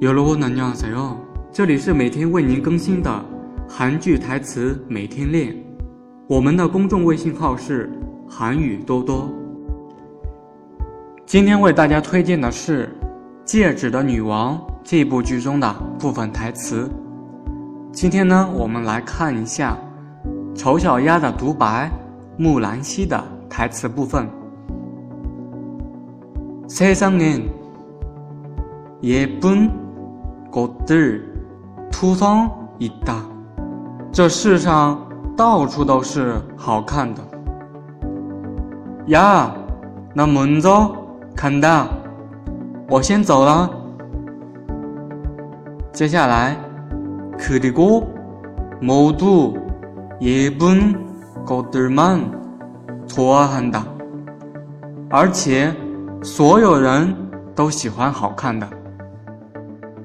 여러분안녕하세요，这里是每天为您更新的韩剧台词每天练。我们的公众微信号是韩语多多。今天为大家推荐的是《戒指的女王》这部剧中的部分台词。今天呢，我们来看一下丑小鸭的独白，木兰溪的台词部分。세상엔예쁜 꽃들 투성있다。这世上到处都是好看的。呀，那먼저간 다。 我先走了。接下来，그리고모두예쁜꽃들만좋아한 다。 而且，所有人都喜欢好看的。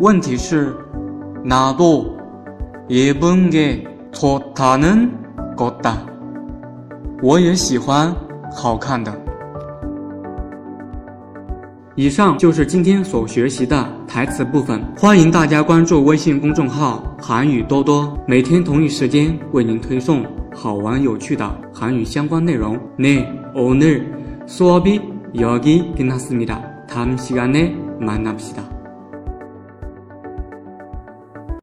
问题是，나도예쁜게좋다는것 다。 我也喜欢好看的。以上就是今天所学习的台词部分。欢迎大家关注微信公众号“韩语多多”，每天同一时间为您推送好玩有趣的韩语相关内容。네오늘수업이여기끝났습니다다음시간에만납시다